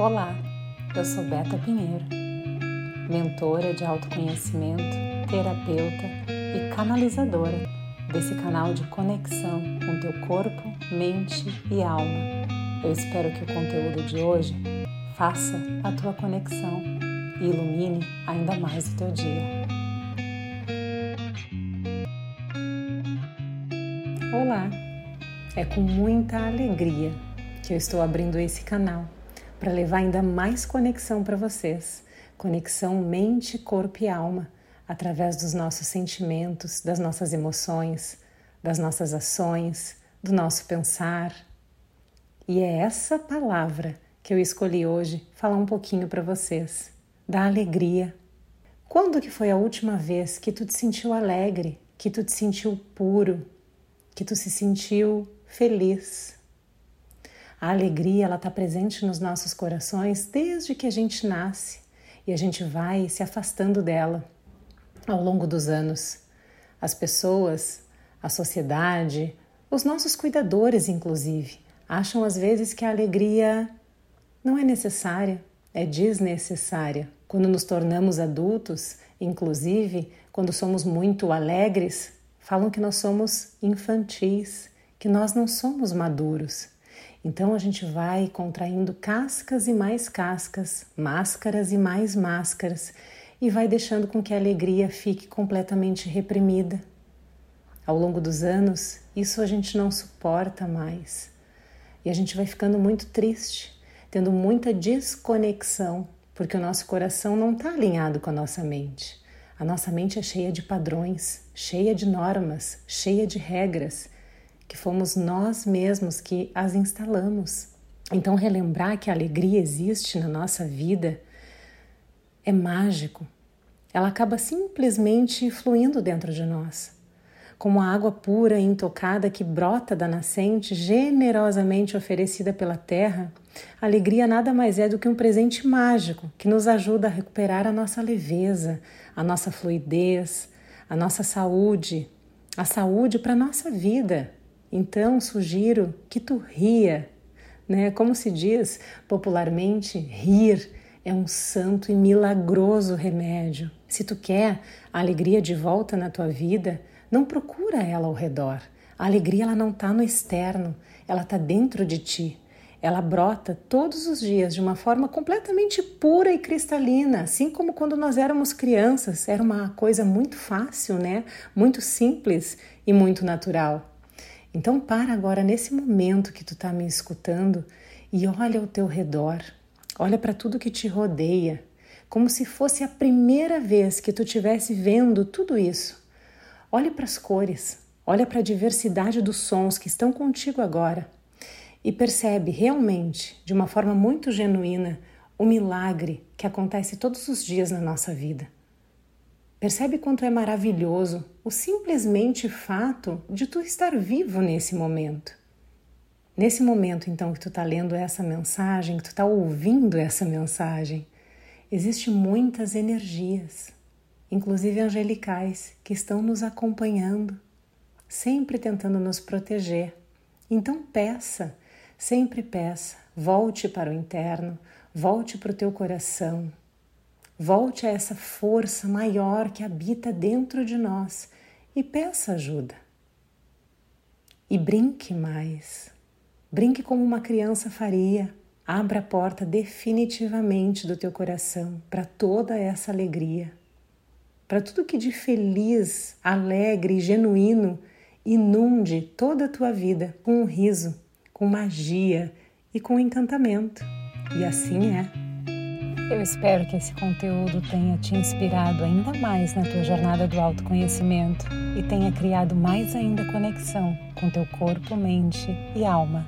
Olá, eu sou Beta Pinheiro, mentora de autoconhecimento, terapeuta e canalizadora desse canal de conexão com teu corpo, mente e alma. Eu espero que o conteúdo de hoje faça a tua conexão e ilumine ainda mais o teu dia. Olá, é com muita alegria que eu estou abrindo esse canal para levar ainda mais conexão para vocês, conexão mente, corpo e alma, através dos nossos sentimentos, das nossas emoções, das nossas ações, do nosso pensar. E é essa palavra que eu escolhi hoje falar um pouquinho para vocês, da alegria. Quando que foi a última vez que tu te sentiu alegre, que tu te sentiu puro, que tu se sentiu feliz? A alegria ela está presente nos nossos corações desde que a gente nasce e a gente vai se afastando dela ao longo dos anos. As pessoas, a sociedade, os nossos cuidadores, inclusive, acham às vezes que a alegria não é necessária, é desnecessária. Quando nos tornamos adultos, inclusive quando somos muito alegres, falam que nós somos infantis, que nós não somos maduros. Então a gente vai contraindo cascas e mais cascas, máscaras e mais máscaras, e vai deixando com que a alegria fique completamente reprimida. Ao longo dos anos, isso a gente não suporta mais. E a gente vai ficando muito triste, tendo muita desconexão, porque o nosso coração não está alinhado com a nossa mente. A nossa mente é cheia de padrões, cheia de normas, cheia de regras que fomos nós mesmos que as instalamos. Então, relembrar que a alegria existe na nossa vida é mágico. Ela acaba simplesmente fluindo dentro de nós. Como a água pura e intocada que brota da nascente, generosamente oferecida pela terra, a alegria nada mais é do que um presente mágico que nos ajuda a recuperar a nossa leveza, a nossa fluidez, a nossa saúde, a saúde para a nossa vida. Então, sugiro que tu ria, né? Como se diz popularmente, rir é um santo e milagroso remédio. Se tu quer a alegria de volta na tua vida, não procura ela ao redor. A alegria ela não está no externo, ela está dentro de ti. Ela brota todos os dias de uma forma completamente pura e cristalina, assim como quando nós éramos crianças, era uma coisa muito fácil, né? Muito simples e muito natural. Então para agora nesse momento que tu está me escutando e olha ao teu redor, olha para tudo que te rodeia, como se fosse a primeira vez que tu estivesse vendo tudo isso. Olhe para as cores, olha para a diversidade dos sons que estão contigo agora e percebe realmente, de uma forma muito genuína, o milagre que acontece todos os dias na nossa vida. Percebe quanto é maravilhoso o simplesmente fato de tu estar vivo nesse momento. Nesse momento, então, que tu está lendo essa mensagem, que tu está ouvindo essa mensagem, existem muitas energias, inclusive angelicais, que estão nos acompanhando, sempre tentando nos proteger. Então, peça, sempre peça, volte para o interno, volte para o teu coração, Volte a essa força maior que habita dentro de nós e peça ajuda. E brinque mais. Brinque como uma criança faria. Abra a porta definitivamente do teu coração para toda essa alegria, para tudo que de feliz, alegre e genuíno inunde toda a tua vida com um riso, com magia e com encantamento. E assim é. Eu espero que esse conteúdo tenha te inspirado ainda mais na tua jornada do autoconhecimento e tenha criado mais ainda conexão com teu corpo, mente e alma.